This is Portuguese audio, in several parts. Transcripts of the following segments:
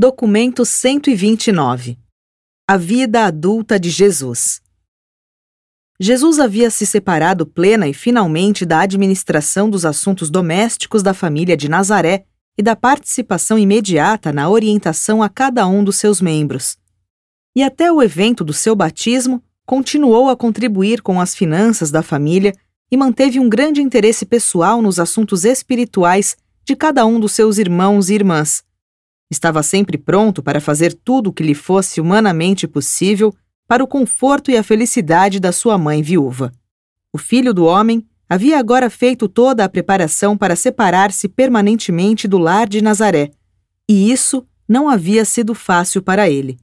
Documento 129 A vida adulta de Jesus. Jesus havia se separado plena e finalmente da administração dos assuntos domésticos da família de Nazaré e da participação imediata na orientação a cada um dos seus membros. E até o evento do seu batismo, continuou a contribuir com as finanças da família e manteve um grande interesse pessoal nos assuntos espirituais de cada um dos seus irmãos e irmãs Estava sempre pronto para fazer tudo o que lhe fosse humanamente possível para o conforto e a felicidade da sua mãe viúva. O filho do homem havia agora feito toda a preparação para separar-se permanentemente do lar de Nazaré, e isso não havia sido fácil para ele.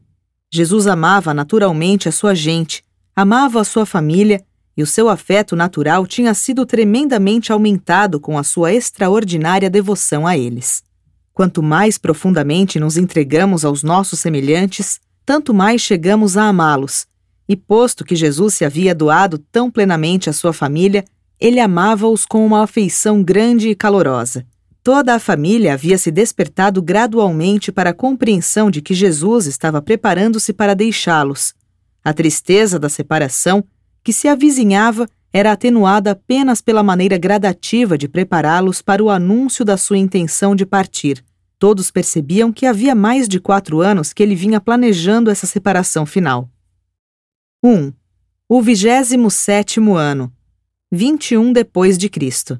Jesus amava naturalmente a sua gente, amava a sua família, e o seu afeto natural tinha sido tremendamente aumentado com a sua extraordinária devoção a eles. Quanto mais profundamente nos entregamos aos nossos semelhantes, tanto mais chegamos a amá-los. E posto que Jesus se havia doado tão plenamente à sua família, ele amava-os com uma afeição grande e calorosa. Toda a família havia se despertado gradualmente para a compreensão de que Jesus estava preparando-se para deixá-los. A tristeza da separação, que se avizinhava, era atenuada apenas pela maneira gradativa de prepará-los para o anúncio da sua intenção de partir. Todos percebiam que havia mais de quatro anos que ele vinha planejando essa separação final. 1. O vigésimo sétimo ano, 21 depois de Cristo.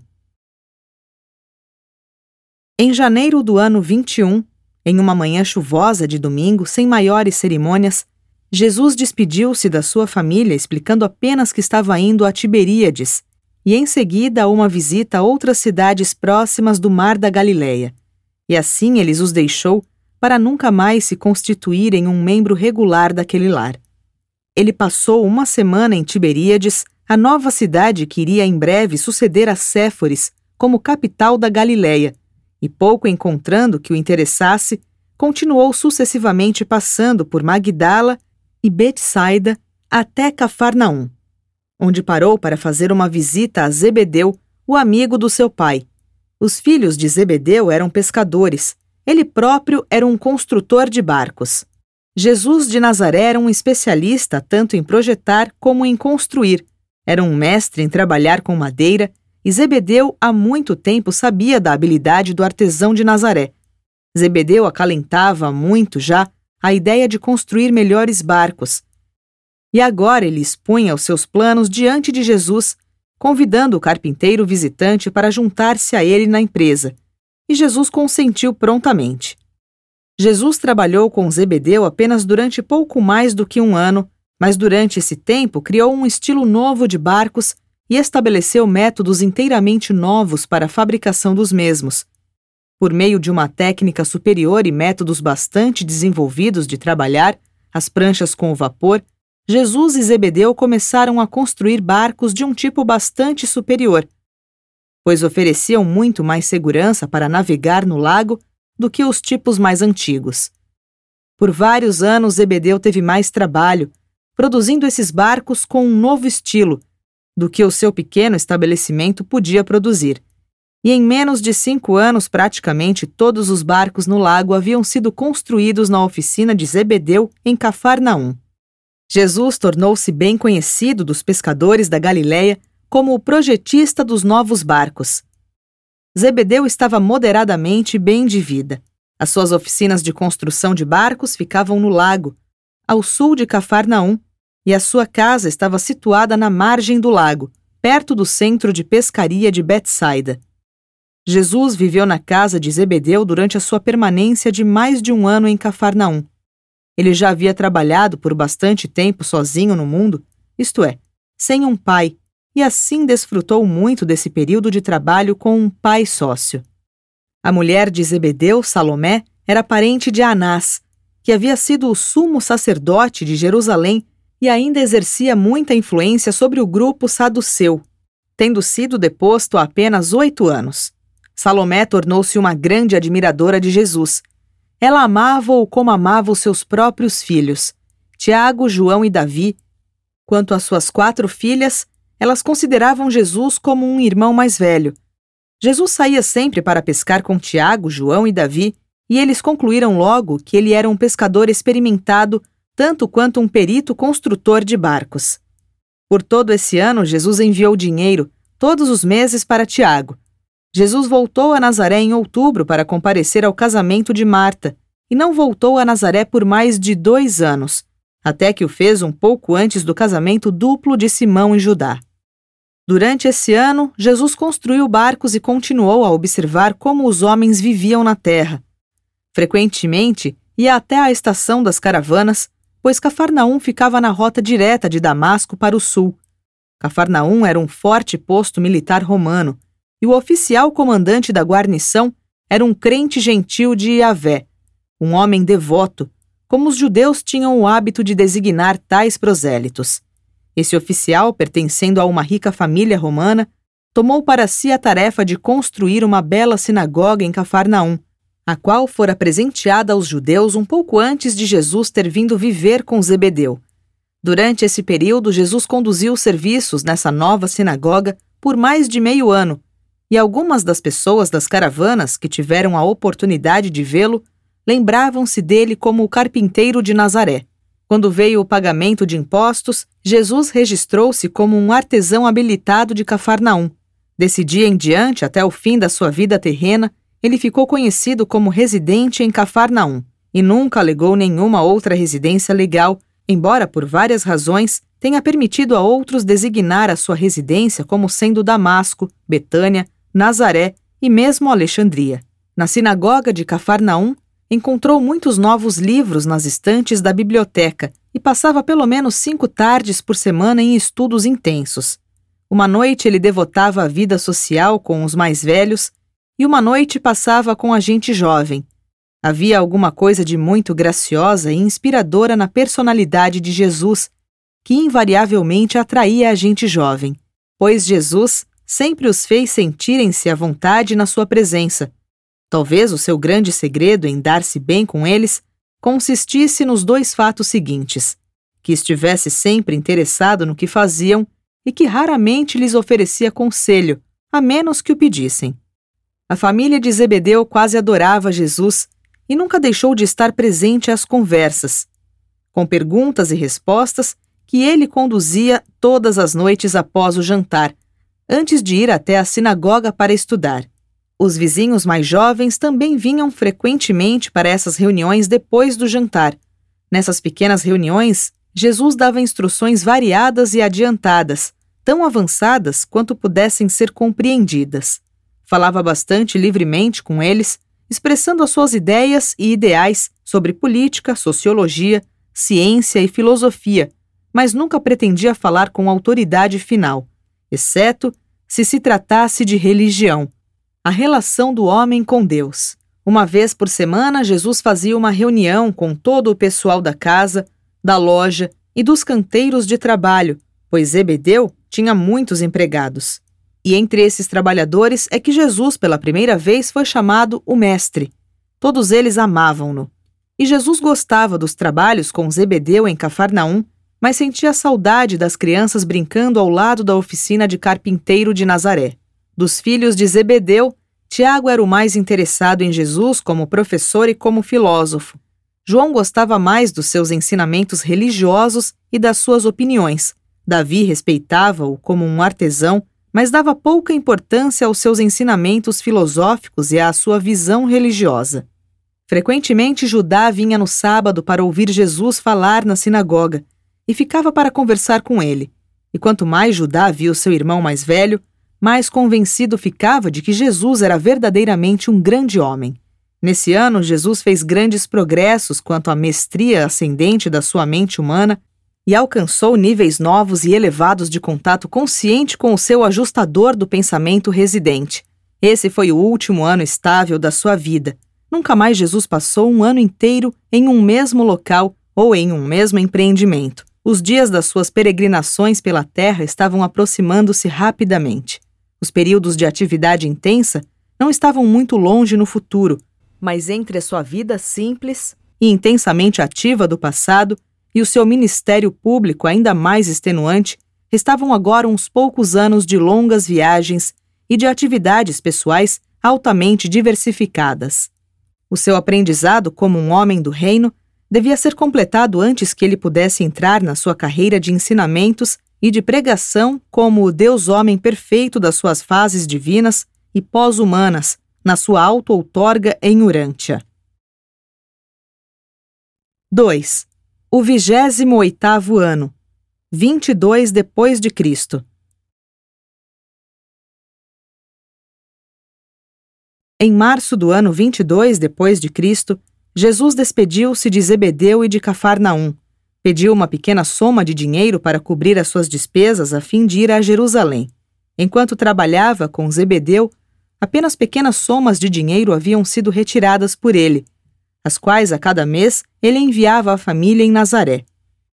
Em janeiro do ano 21, em uma manhã chuvosa de domingo, sem maiores cerimônias, Jesus despediu-se da sua família explicando apenas que estava indo a Tiberíades e em seguida a uma visita a outras cidades próximas do Mar da Galileia. E assim eles os deixou para nunca mais se constituírem um membro regular daquele lar. Ele passou uma semana em Tiberíades, a nova cidade que iria em breve suceder a Séforis como capital da Galileia, e pouco encontrando que o interessasse, continuou sucessivamente passando por Magdala e Betsaida até Cafarnaum, onde parou para fazer uma visita a Zebedeu, o amigo do seu pai. Os filhos de Zebedeu eram pescadores. Ele próprio era um construtor de barcos. Jesus de Nazaré era um especialista tanto em projetar como em construir. Era um mestre em trabalhar com madeira e Zebedeu há muito tempo sabia da habilidade do artesão de Nazaré. Zebedeu acalentava muito já a ideia de construir melhores barcos. E agora ele expunha os seus planos diante de Jesus, convidando o carpinteiro visitante para juntar-se a ele na empresa. E Jesus consentiu prontamente. Jesus trabalhou com Zebedeu apenas durante pouco mais do que um ano, mas durante esse tempo criou um estilo novo de barcos e estabeleceu métodos inteiramente novos para a fabricação dos mesmos, por meio de uma técnica superior e métodos bastante desenvolvidos de trabalhar, as pranchas com o vapor, Jesus e Zebedeu começaram a construir barcos de um tipo bastante superior, pois ofereciam muito mais segurança para navegar no lago do que os tipos mais antigos. Por vários anos, Zebedeu teve mais trabalho, produzindo esses barcos com um novo estilo do que o seu pequeno estabelecimento podia produzir e em menos de cinco anos, praticamente todos os barcos no lago haviam sido construídos na oficina de Zebedeu, em Cafarnaum. Jesus tornou-se bem conhecido dos pescadores da Galiléia como o projetista dos novos barcos. Zebedeu estava moderadamente bem de vida. As suas oficinas de construção de barcos ficavam no lago, ao sul de Cafarnaum, e a sua casa estava situada na margem do lago, perto do centro de pescaria de Betsaida. Jesus viveu na casa de Zebedeu durante a sua permanência de mais de um ano em Cafarnaum. Ele já havia trabalhado por bastante tempo sozinho no mundo, isto é, sem um pai, e assim desfrutou muito desse período de trabalho com um pai sócio. A mulher de Zebedeu, Salomé, era parente de Anás, que havia sido o sumo sacerdote de Jerusalém e ainda exercia muita influência sobre o grupo saduceu, tendo sido deposto há apenas oito anos. Salomé tornou-se uma grande admiradora de Jesus. Ela amava-o como amava os seus próprios filhos, Tiago, João e Davi. Quanto às suas quatro filhas, elas consideravam Jesus como um irmão mais velho. Jesus saía sempre para pescar com Tiago, João e Davi, e eles concluíram logo que ele era um pescador experimentado tanto quanto um perito construtor de barcos. Por todo esse ano, Jesus enviou dinheiro, todos os meses, para Tiago. Jesus voltou a Nazaré em outubro para comparecer ao casamento de Marta, e não voltou a Nazaré por mais de dois anos, até que o fez um pouco antes do casamento duplo de Simão e Judá. Durante esse ano, Jesus construiu barcos e continuou a observar como os homens viviam na terra. Frequentemente, ia até a estação das caravanas, pois Cafarnaum ficava na rota direta de Damasco para o sul. Cafarnaum era um forte posto militar romano, e o oficial comandante da guarnição era um crente gentil de Yahvé, um homem devoto, como os judeus tinham o hábito de designar tais prosélitos. Esse oficial, pertencendo a uma rica família romana, tomou para si a tarefa de construir uma bela sinagoga em Cafarnaum, a qual fora presenteada aos judeus um pouco antes de Jesus ter vindo viver com Zebedeu. Durante esse período, Jesus conduziu os serviços nessa nova sinagoga por mais de meio ano, e algumas das pessoas das caravanas que tiveram a oportunidade de vê-lo lembravam-se dele como o carpinteiro de Nazaré. Quando veio o pagamento de impostos, Jesus registrou-se como um artesão habilitado de Cafarnaum. Desse dia em diante, até o fim da sua vida terrena, ele ficou conhecido como residente em Cafarnaum e nunca alegou nenhuma outra residência legal, embora por várias razões tenha permitido a outros designar a sua residência como sendo Damasco, Betânia, Nazaré e mesmo Alexandria. Na sinagoga de Cafarnaum, encontrou muitos novos livros nas estantes da biblioteca e passava pelo menos cinco tardes por semana em estudos intensos. Uma noite ele devotava a vida social com os mais velhos e uma noite passava com a gente jovem. Havia alguma coisa de muito graciosa e inspiradora na personalidade de Jesus, que invariavelmente atraía a gente jovem, pois Jesus sempre os fez sentirem-se à vontade na sua presença. Talvez o seu grande segredo em dar-se bem com eles consistisse nos dois fatos seguintes: que estivesse sempre interessado no que faziam e que raramente lhes oferecia conselho, a menos que o pedissem. A família de Zebedeu quase adorava Jesus e nunca deixou de estar presente às conversas, com perguntas e respostas que ele conduzia todas as noites após o jantar, antes de ir até a sinagoga para estudar. Os vizinhos mais jovens também vinham frequentemente para essas reuniões depois do jantar. Nessas pequenas reuniões, Jesus dava instruções variadas e adiantadas, tão avançadas quanto pudessem ser compreendidas. Falava bastante livremente com eles, expressando as suas ideias e ideais sobre política, sociologia, ciência e filosofia, mas nunca pretendia falar com autoridade final, exceto se se tratasse de religião. A relação do homem com Deus. Uma vez por semana, Jesus fazia uma reunião com todo o pessoal da casa, da loja e dos canteiros de trabalho, pois Zebedeu tinha muitos empregados. E entre esses trabalhadores é que Jesus, pela primeira vez, foi chamado o Mestre. Todos eles amavam-no. E Jesus gostava dos trabalhos com Zebedeu em Cafarnaum, mas sentia saudade das crianças brincando ao lado da oficina de carpinteiro de Nazaré. Dos filhos de Zebedeu, Tiago era o mais interessado em Jesus como professor e como filósofo. João gostava mais dos seus ensinamentos religiosos e das suas opiniões. Davi respeitava-o como um artesão mas dava pouca importância aos seus ensinamentos filosóficos e à sua visão religiosa. Frequentemente, Judá vinha no sábado para ouvir Jesus falar na sinagoga e ficava para conversar com ele. E quanto mais Judá viu seu irmão mais velho, mais convencido ficava de que Jesus era verdadeiramente um grande homem. Nesse ano, Jesus fez grandes progressos quanto à mestria ascendente da sua mente humana e alcançou níveis novos e elevados de contato consciente com o seu ajustador do pensamento residente. Esse foi o último ano estável da sua vida. Nunca mais Jesus passou um ano inteiro em um mesmo local ou em um mesmo empreendimento. Os dias das suas peregrinações pela terra estavam aproximando-se rapidamente. Os períodos de atividade intensa não estavam muito longe no futuro, mas entre a sua vida simples e intensamente ativa do passado e o seu ministério público ainda mais extenuante, estavam agora uns poucos anos de longas viagens e de atividades pessoais altamente diversificadas. O seu aprendizado como um homem do reino devia ser completado antes que ele pudesse entrar na sua carreira de ensinamentos e de pregação como o Deus-homem perfeito das suas fases divinas e pós-humanas, na sua auto-outorga em Urântia. 2. O vigésimo oitavo ano, 22 depois de Cristo. Em março do ano 22 depois de Cristo, Jesus despediu-se de Zebedeu e de Cafarnaum. Pediu uma pequena soma de dinheiro para cobrir as suas despesas a fim de ir a Jerusalém. Enquanto trabalhava com Zebedeu, apenas pequenas somas de dinheiro haviam sido retiradas por ele, as quais a cada mês ele enviava à família em Nazaré.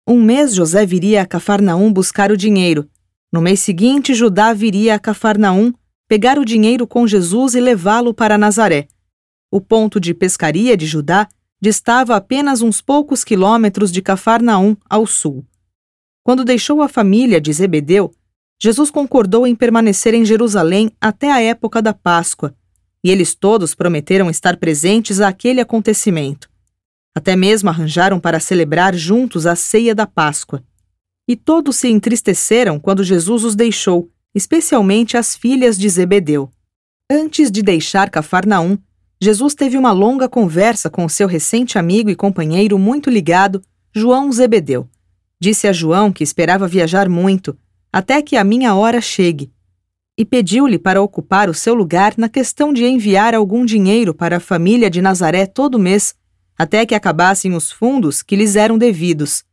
Um mês José viria a Cafarnaum buscar o dinheiro. No mês seguinte, Judá viria a Cafarnaum pegar o dinheiro com Jesus e levá-lo para Nazaré. O ponto de pescaria de Judá distava apenas uns poucos quilômetros de Cafarnaum ao sul. Quando deixou a família de Zebedeu, Jesus concordou em permanecer em Jerusalém até a época da Páscoa, e eles todos prometeram estar presentes àquele acontecimento. Até mesmo arranjaram para celebrar juntos a ceia da Páscoa. E todos se entristeceram quando Jesus os deixou especialmente as filhas de Zebedeu. Antes de deixar Cafarnaum, Jesus teve uma longa conversa com seu recente amigo e companheiro muito ligado, João Zebedeu. Disse a João que esperava viajar muito, até que a minha hora chegue, e pediu-lhe para ocupar o seu lugar na questão de enviar algum dinheiro para a família de Nazaré todo mês, até que acabassem os fundos que lhes eram devidos.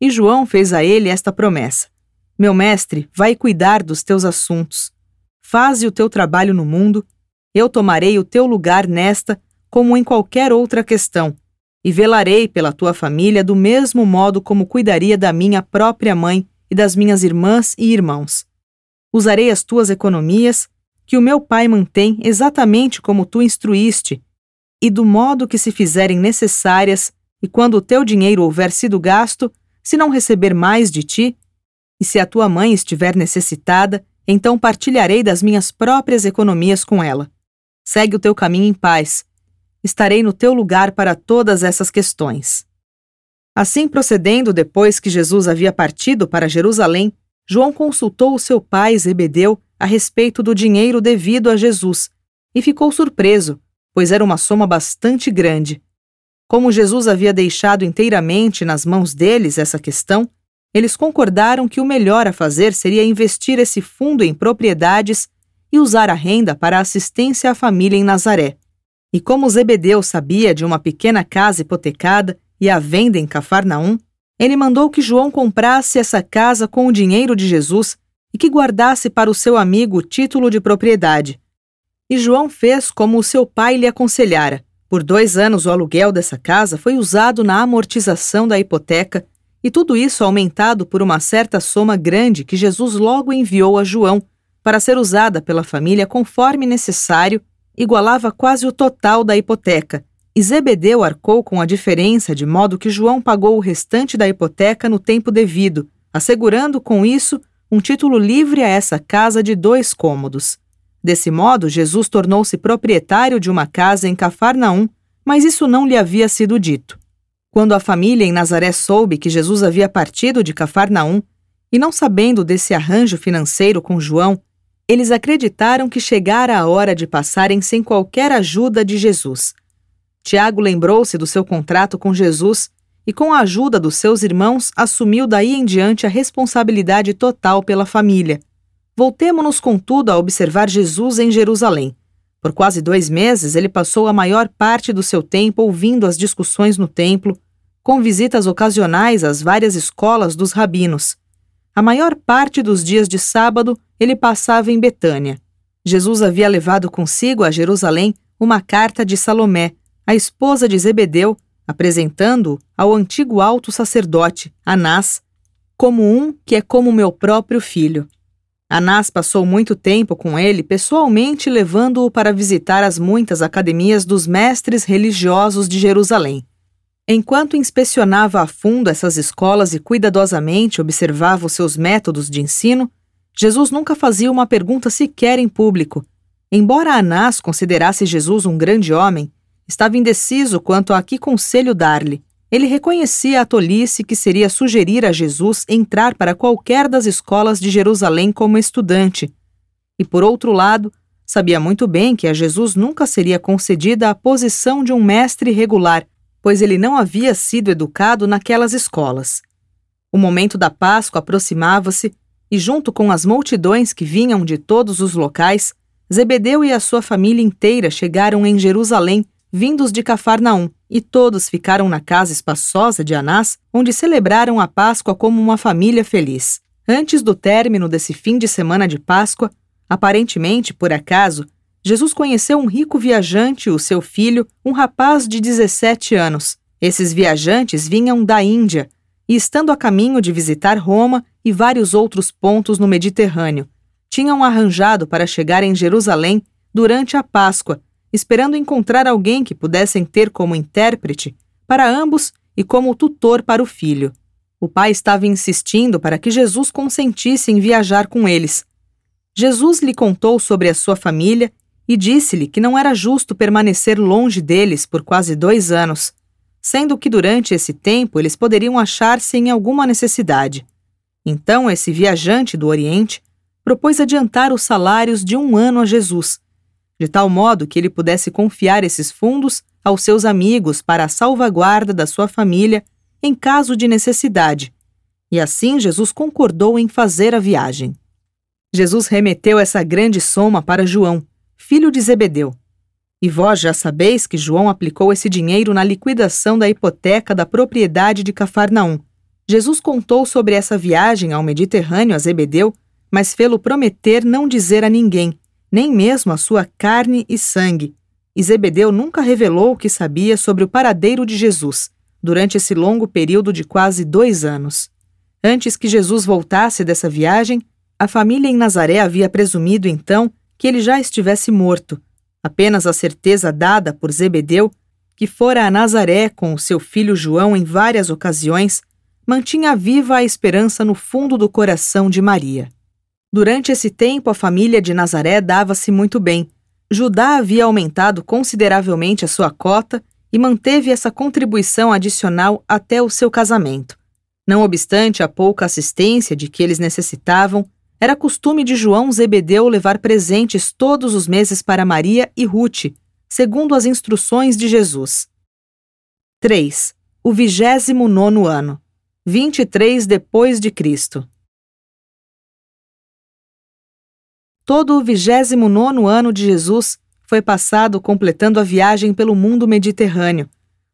E João fez a ele esta promessa: meu mestre vai cuidar dos teus assuntos. Faze o teu trabalho no mundo, eu tomarei o teu lugar nesta, como em qualquer outra questão, e velarei pela tua família do mesmo modo como cuidaria da minha própria mãe e das minhas irmãs e irmãos. Usarei as tuas economias, que o meu pai mantém exatamente como tu instruíste, e do modo que se fizerem necessárias, e quando o teu dinheiro houver sido gasto, se não receber mais de ti, e se a tua mãe estiver necessitada, então partilharei das minhas próprias economias com ela. Segue o teu caminho em paz. Estarei no teu lugar para todas essas questões. Assim procedendo, depois que Jesus havia partido para Jerusalém, João consultou o seu pai Zebedeu a respeito do dinheiro devido a Jesus e ficou surpreso, pois era uma soma bastante grande. Como Jesus havia deixado inteiramente nas mãos deles essa questão, eles concordaram que o melhor a fazer seria investir esse fundo em propriedades e usar a renda para assistência à família em Nazaré. E como Zebedeu sabia de uma pequena casa hipotecada e à venda em Cafarnaum, ele mandou que João comprasse essa casa com o dinheiro de Jesus e que guardasse para o seu amigo o título de propriedade. E João fez como o seu pai lhe aconselhara. Por dois anos, o aluguel dessa casa foi usado na amortização da hipoteca e tudo isso aumentado por uma certa soma grande que Jesus logo enviou a João para ser usada pela família conforme necessário, igualava quase o total da hipoteca. E Zebedeu arcou com a diferença de modo que João pagou o restante da hipoteca no tempo devido, assegurando com isso um título livre a essa casa de dois cômodos. Desse modo, Jesus tornou-se proprietário de uma casa em Cafarnaum, mas isso não lhe havia sido dito. Quando a família em Nazaré soube que Jesus havia partido de Cafarnaum, e não sabendo desse arranjo financeiro com João, eles acreditaram que chegara a hora de passarem sem qualquer ajuda de Jesus. Tiago lembrou-se do seu contrato com Jesus e, com a ajuda dos seus irmãos, assumiu daí em diante a responsabilidade total pela família. Voltemo-nos, contudo, a observar Jesus em Jerusalém. Por quase dois meses, ele passou a maior parte do seu tempo ouvindo as discussões no templo, com visitas ocasionais às várias escolas dos rabinos. A maior parte dos dias de sábado, ele passava em Betânia. Jesus havia levado consigo a Jerusalém uma carta de Salomé, a esposa de Zebedeu, apresentando-o ao antigo alto sacerdote, Anás, como um que é como meu próprio filho. Anás passou muito tempo com ele, pessoalmente levando-o para visitar as muitas academias dos mestres religiosos de Jerusalém. Enquanto inspecionava a fundo essas escolas e cuidadosamente observava os seus métodos de ensino, Jesus nunca fazia uma pergunta sequer em público. Embora Anás considerasse Jesus um grande homem, Estava indeciso quanto a que conselho dar-lhe. Ele reconhecia a tolice que seria sugerir a Jesus entrar para qualquer das escolas de Jerusalém como estudante. E, por outro lado, sabia muito bem que a Jesus nunca seria concedida a posição de um mestre regular, pois ele não havia sido educado naquelas escolas. O momento da Páscoa aproximava-se e, junto com as multidões que vinham de todos os locais, Zebedeu e a sua família inteira chegaram em Jerusalém, vindos de Cafarnaum, e todos ficaram na casa espaçosa de Anás, onde celebraram a Páscoa como uma família feliz. Antes do término desse fim de semana de Páscoa, aparentemente por acaso, Jesus conheceu um rico viajante e o seu filho, um rapaz de 17 anos. Esses viajantes vinham da Índia e, estando a caminho de visitar Roma e vários outros pontos no Mediterrâneo, tinham arranjado para chegar em Jerusalém durante a Páscoa, esperando encontrar alguém que pudessem ter como intérprete para ambos e como tutor para o filho. O pai estava insistindo para que Jesus consentisse em viajar com eles. Jesus lhe contou sobre a sua família e disse-lhe que não era justo permanecer longe deles por quase dois anos, sendo que durante esse tempo eles poderiam achar-se em alguma necessidade. Então, esse viajante do Oriente propôs adiantar os salários de um ano a Jesus, de tal modo que ele pudesse confiar esses fundos aos seus amigos para a salvaguarda da sua família em caso de necessidade. E assim Jesus concordou em fazer a viagem. Jesus remeteu essa grande soma para João, filho de Zebedeu, e vós já sabeis que João aplicou esse dinheiro na liquidação da hipoteca da propriedade de Cafarnaum. Jesus contou sobre essa viagem ao Mediterrâneo a Zebedeu, mas fê-lo prometer não dizer a ninguém, nem mesmo a sua carne e sangue. E Zebedeu nunca revelou o que sabia sobre o paradeiro de Jesus, durante esse longo período de quase dois anos. Antes que Jesus voltasse dessa viagem, a família em Nazaré havia presumido então que ele já estivesse morto Apenas a certeza dada por Zebedeu, que fora a Nazaré com o seu filho João em várias ocasiões, mantinha viva a esperança no fundo do coração de Maria. Durante esse tempo, a família de Nazaré dava-se muito bem. Judá havia aumentado consideravelmente a sua cota e manteve essa contribuição adicional até o seu casamento. Não obstante a pouca assistência de que eles necessitavam, era costume de João Zebedeu levar presentes todos os meses para Maria e Ruth, segundo as instruções de Jesus. 3. O vigésimo nono ano, 23 depois de Cristo. Todo o vigésimo nono ano de Jesus foi passado completando a viagem pelo mundo mediterrâneo.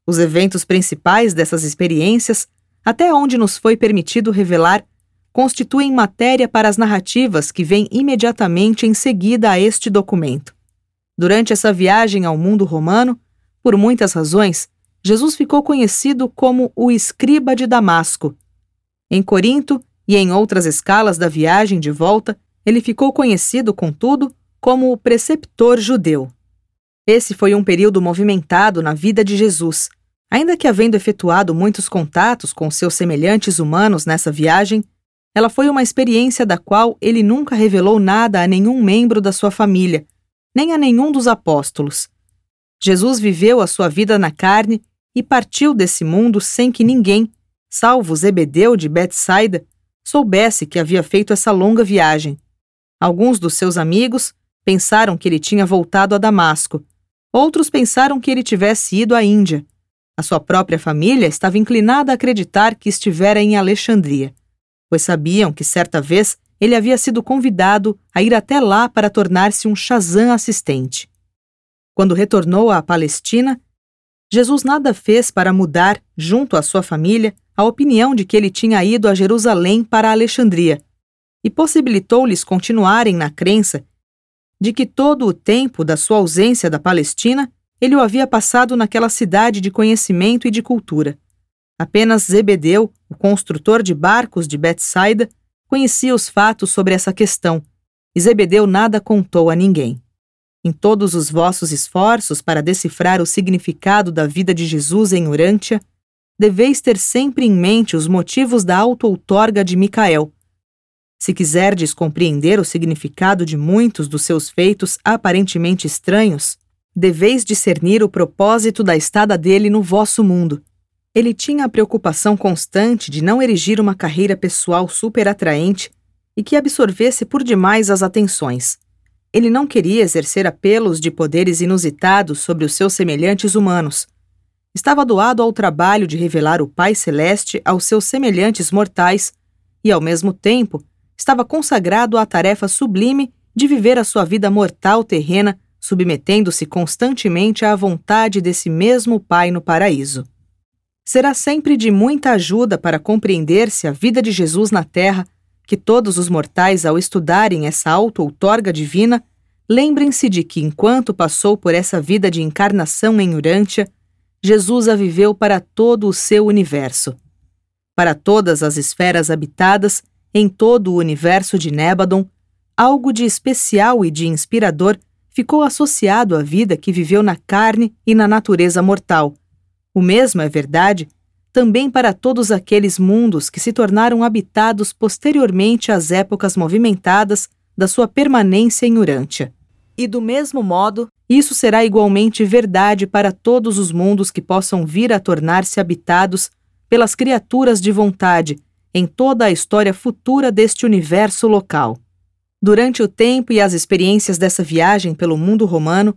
Os eventos principais dessas experiências, até onde nos foi permitido revelar, constituem matéria para as narrativas que vêm imediatamente em seguida a este documento. Durante essa viagem ao mundo romano, por muitas razões, Jesus ficou conhecido como o escriba de Damasco. Em Corinto e em outras escalas da viagem de volta, ele ficou conhecido, contudo, como o preceptor judeu. Esse foi um período movimentado na vida de Jesus. Ainda que havendo efetuado muitos contatos com seus semelhantes humanos nessa viagem, ela foi uma experiência da qual ele nunca revelou nada a nenhum membro da sua família, nem a nenhum dos apóstolos. Jesus viveu a sua vida na carne e partiu desse mundo sem que ninguém, salvo Zebedeu de Betsaida, soubesse que havia feito essa longa viagem. Alguns dos seus amigos pensaram que ele tinha voltado a Damasco. Outros pensaram que ele tivesse ido à Índia. A sua própria família estava inclinada a acreditar que estivera em Alexandria pois sabiam que certa vez ele havia sido convidado a ir até lá para tornar-se um Shazam assistente. Quando retornou à Palestina, Jesus nada fez para mudar, junto à sua família, a opinião de que ele tinha ido a Jerusalém para Alexandria, e possibilitou-lhes continuarem na crença de que todo o tempo da sua ausência da Palestina ele o havia passado naquela cidade de conhecimento e de cultura. Apenas Zebedeu, o construtor de barcos de Betsaida, conhecia os fatos sobre essa questão, e Zebedeu nada contou a ninguém. Em todos os vossos esforços para decifrar o significado da vida de Jesus em Urântia, deveis ter sempre em mente os motivos da auto-outorga de Micael. Se quiserdes compreender o significado de muitos dos seus feitos aparentemente estranhos, deveis discernir o propósito da estada dele no vosso mundo. Ele tinha a preocupação constante de não erigir uma carreira pessoal super atraente e que absorvesse por demais as atenções. Ele não queria exercer apelos de poderes inusitados sobre os seus semelhantes humanos. Estava doado ao trabalho de revelar o Pai Celeste aos seus semelhantes mortais e, ao mesmo tempo, estava consagrado à tarefa sublime de viver a sua vida mortal terrena submetendo-se constantemente à vontade desse mesmo Pai no paraíso. Será sempre de muita ajuda para compreender-se a vida de Jesus na Terra que todos os mortais, ao estudarem essa auto-outorga divina, lembrem-se de que, enquanto passou por essa vida de encarnação em Urântia, Jesus a viveu para todo o seu universo. Para todas as esferas habitadas, em todo o universo de Nébadon, algo de especial e de inspirador ficou associado à vida que viveu na carne e na natureza mortal. O mesmo é verdade também para todos aqueles mundos que se tornaram habitados posteriormente às épocas movimentadas da sua permanência em Urântia. E do mesmo modo, isso será igualmente verdade para todos os mundos que possam vir a tornar-se habitados pelas criaturas de vontade em toda a história futura deste universo local. Durante o tempo e as experiências dessa viagem pelo mundo romano,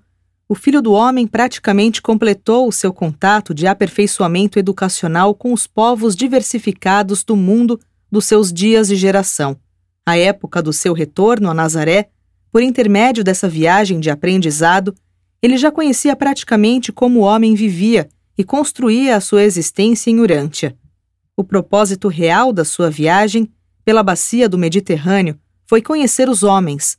o filho do homem praticamente completou o seu contato de aperfeiçoamento educacional com os povos diversificados do mundo dos seus dias de geração. A época do seu retorno a Nazaré, por intermédio dessa viagem de aprendizado, ele já conhecia praticamente como o homem vivia e construía a sua existência em Urântia. O propósito real da sua viagem, pela bacia do Mediterrâneo, foi conhecer os homens.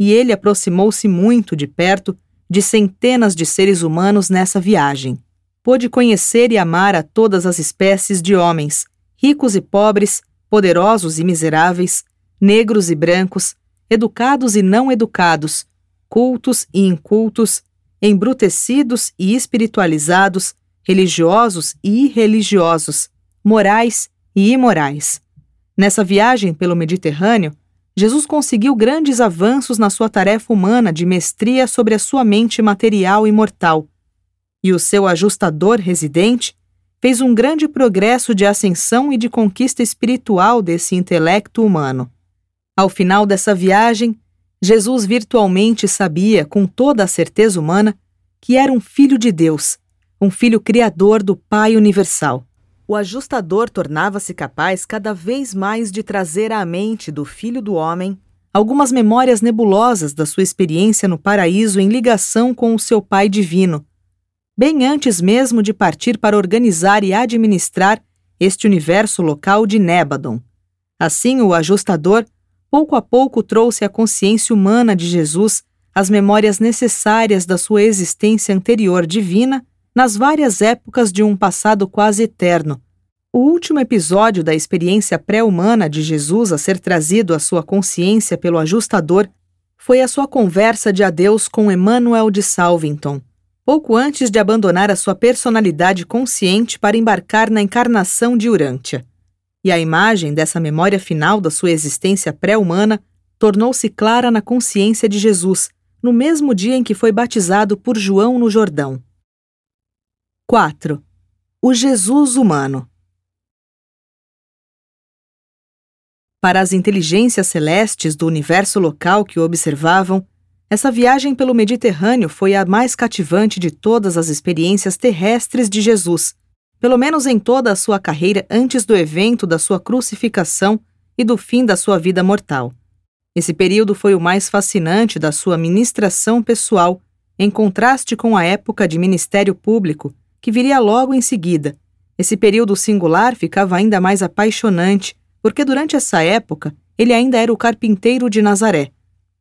E ele aproximou-se muito de perto de centenas de seres humanos nessa viagem. Pôde conhecer e amar a todas as espécies de homens, ricos e pobres, poderosos e miseráveis, negros e brancos, educados e não educados, cultos e incultos, embrutecidos e espiritualizados, religiosos e irreligiosos, morais e imorais. Nessa viagem pelo Mediterrâneo, Jesus conseguiu grandes avanços na sua tarefa humana de mestria sobre a sua mente material e mortal. E o seu ajustador residente fez um grande progresso de ascensão e de conquista espiritual desse intelecto humano. Ao final dessa viagem, Jesus virtualmente sabia, com toda a certeza humana, que era um filho de Deus, um filho criador do Pai Universal o ajustador tornava-se capaz cada vez mais de trazer à mente do filho do homem algumas memórias nebulosas da sua experiência no paraíso em ligação com o seu Pai divino, bem antes mesmo de partir para organizar e administrar este universo local de Nébadon. Assim, o ajustador, pouco a pouco, trouxe à consciência humana de Jesus as memórias necessárias da sua existência anterior divina nas várias épocas de um passado quase eterno. O último episódio da experiência pré-humana de Jesus a ser trazido à sua consciência pelo ajustador foi a sua conversa de adeus com Emmanuel de Salvington, pouco antes de abandonar a sua personalidade consciente para embarcar na encarnação de Urântia. E a imagem dessa memória final da sua existência pré-humana tornou-se clara na consciência de Jesus, no mesmo dia em que foi batizado por João no Jordão. 4. O Jesus humano. Para as inteligências celestes do universo local que o observavam, essa viagem pelo Mediterrâneo foi a mais cativante de todas as experiências terrestres de Jesus, pelo menos em toda a sua carreira antes do evento da sua crucificação e do fim da sua vida mortal. Esse período foi o mais fascinante da sua ministração pessoal, em contraste com a época de ministério público que viria logo em seguida. Esse período singular ficava ainda mais apaixonante, porque durante essa época ele ainda era o carpinteiro de Nazaré,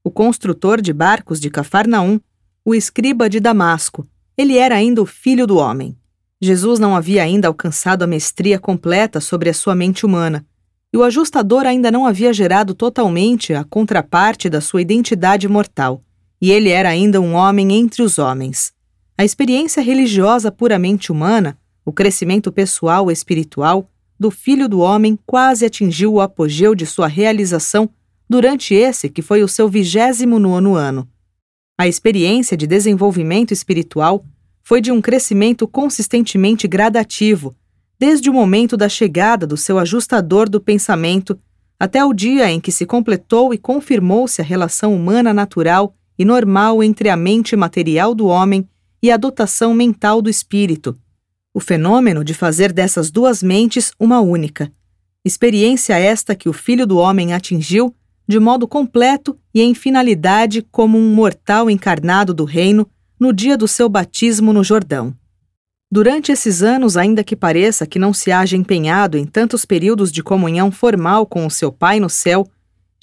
o construtor de barcos de Cafarnaum, o escriba de Damasco. Ele era ainda o filho do homem. Jesus não havia ainda alcançado a mestria completa sobre a sua mente humana, e o ajustador ainda não havia gerado totalmente a contraparte da sua identidade mortal, e ele era ainda um homem entre os homens. A experiência religiosa puramente humana, o crescimento pessoal e espiritual do Filho do Homem quase atingiu o apogeu de sua realização durante esse que foi o seu vigésimo nono ano. A experiência de desenvolvimento espiritual foi de um crescimento consistentemente gradativo, desde o momento da chegada do seu ajustador do pensamento até o dia em que se completou e confirmou-se a relação humana natural e normal entre a mente material do homem e a dotação mental do espírito. O fenômeno de fazer dessas duas mentes uma única. Experiência esta que o Filho do Homem atingiu de modo completo e em finalidade como um mortal encarnado do reino no dia do seu batismo no Jordão. Durante esses anos, ainda que pareça que não se haja empenhado em tantos períodos de comunhão formal com o seu Pai no céu,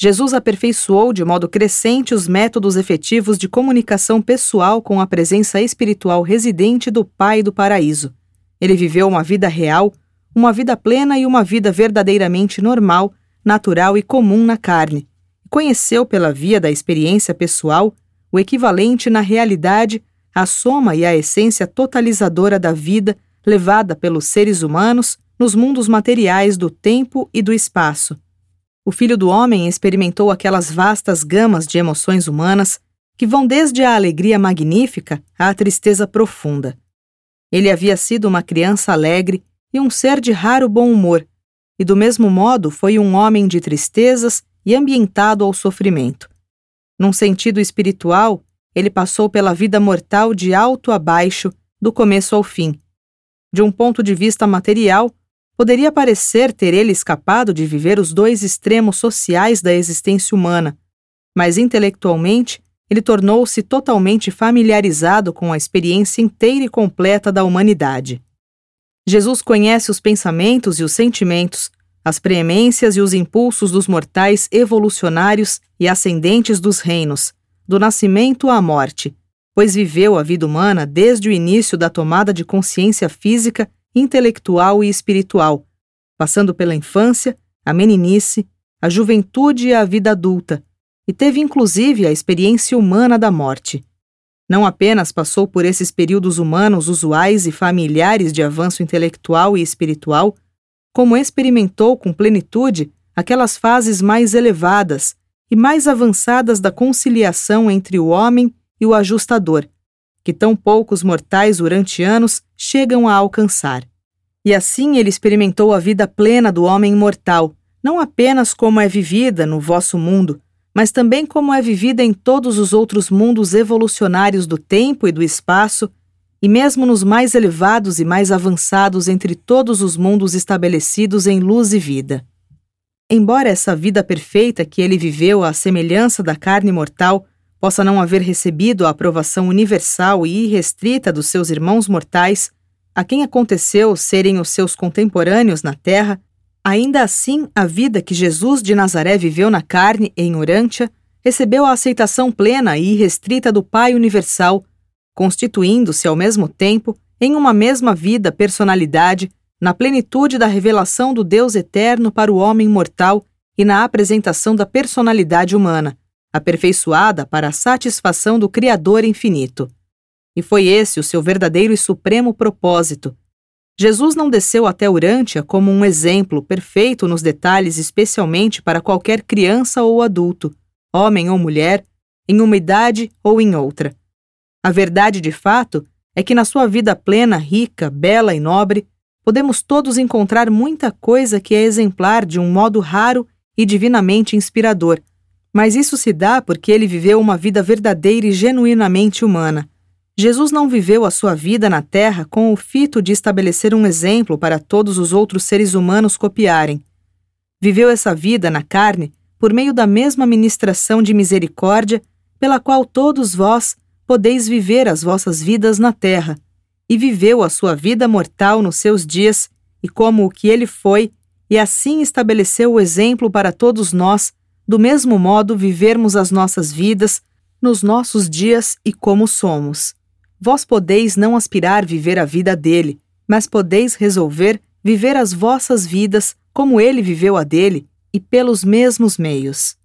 Jesus aperfeiçoou de modo crescente os métodos efetivos de comunicação pessoal com a presença espiritual residente do Pai do paraíso. Ele viveu uma vida real, uma vida plena e uma vida verdadeiramente normal, natural e comum na carne. Conheceu pela via da experiência pessoal o equivalente na realidade a soma e a essência totalizadora da vida levada pelos seres humanos nos mundos materiais do tempo e do espaço. O filho do homem experimentou aquelas vastas gamas de emoções humanas que vão desde a alegria magnífica à tristeza profunda. Ele havia sido uma criança alegre e um ser de raro bom humor, e do mesmo modo foi um homem de tristezas e ambientado ao sofrimento. Num sentido espiritual, ele passou pela vida mortal de alto a baixo, do começo ao fim. De um ponto de vista material, poderia parecer ter ele escapado de viver os dois extremos sociais da existência humana, mas intelectualmente ele tornou-se totalmente familiarizado com a experiência inteira e completa da humanidade. Jesus conhece os pensamentos e os sentimentos, as preemências e os impulsos dos mortais evolucionários e ascendentes dos reinos, do nascimento à morte, pois viveu a vida humana desde o início da tomada de consciência física, intelectual e espiritual, passando pela infância, a meninice, a juventude e a vida adulta, e teve inclusive a experiência humana da morte. Não apenas passou por esses períodos humanos usuais e familiares de avanço intelectual e espiritual, como experimentou com plenitude aquelas fases mais elevadas, e mais avançadas da conciliação entre o homem e o ajustador, que tão poucos mortais durante anos chegam a alcançar. E assim ele experimentou a vida plena do homem mortal, não apenas como é vivida no vosso mundo, mas também como é vivida em todos os outros mundos evolucionários do tempo e do espaço, e mesmo nos mais elevados e mais avançados entre todos os mundos estabelecidos em luz e vida. Embora essa vida perfeita que ele viveu à semelhança da carne mortal possa não haver recebido a aprovação universal e irrestrita dos seus irmãos mortais, a quem aconteceu serem os seus contemporâneos na terra, ainda assim a vida que Jesus de Nazaré viveu na carne em Urântia recebeu a aceitação plena e irrestrita do Pai Universal, constituindo-se ao mesmo tempo em uma mesma vida personalidade na plenitude da revelação do Deus eterno para o homem mortal e na apresentação da personalidade humana, aperfeiçoada para a satisfação do Criador infinito. E foi esse o seu verdadeiro e supremo propósito. Jesus não desceu até Urântia como um exemplo perfeito nos detalhes, especialmente para qualquer criança ou adulto, homem ou mulher, em uma idade ou em outra. A verdade de fato é que na sua vida plena, rica, bela e nobre, podemos todos encontrar muita coisa que é exemplar de um modo raro e divinamente inspirador, mas isso se dá porque ele viveu uma vida verdadeira e genuinamente humana. Jesus não viveu a sua vida na Terra com o fito de estabelecer um exemplo para todos os outros seres humanos copiarem. Viveu essa vida na carne por meio da mesma ministração de misericórdia pela qual todos vós podeis viver as vossas vidas na terra e viveu a sua vida mortal nos seus dias, e como o que ele foi, e assim estabeleceu o exemplo para todos nós, do mesmo modo vivermos as nossas vidas, nos nossos dias e como somos. Vós podeis não aspirar viver a vida dele, mas podeis resolver viver as vossas vidas como ele viveu a dele e pelos mesmos meios.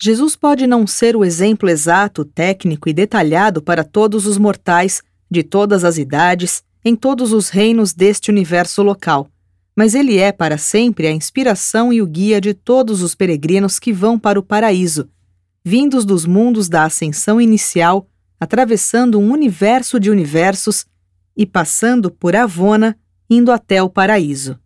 Jesus pode não ser o exemplo exato, técnico e detalhado para todos os mortais, de todas as idades, em todos os reinos deste universo local, mas ele é para sempre a inspiração e o guia de todos os peregrinos que vão para o paraíso, vindos dos mundos da ascensão inicial atravessando um universo de universos e passando por Avona, indo até o paraíso.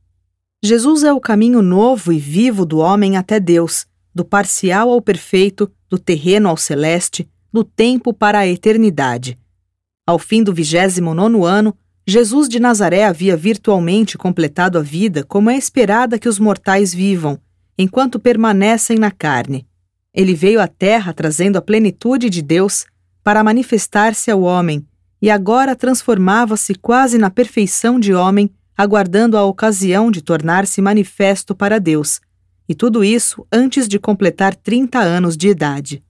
Jesus é o caminho novo e vivo do homem até Deus, do parcial ao perfeito, do terreno ao celeste, do tempo para a eternidade. Ao fim do vigésimo nono ano, Jesus de Nazaré havia virtualmente completado a vida como é esperada que os mortais vivam, enquanto permanecem na carne. Ele veio à Terra trazendo a plenitude de Deus para manifestar-se ao homem, e agora transformava-se quase na perfeição de homem, aguardando a ocasião de tornar-se manifesto para Deus, e tudo isso antes de completar 30 anos de idade.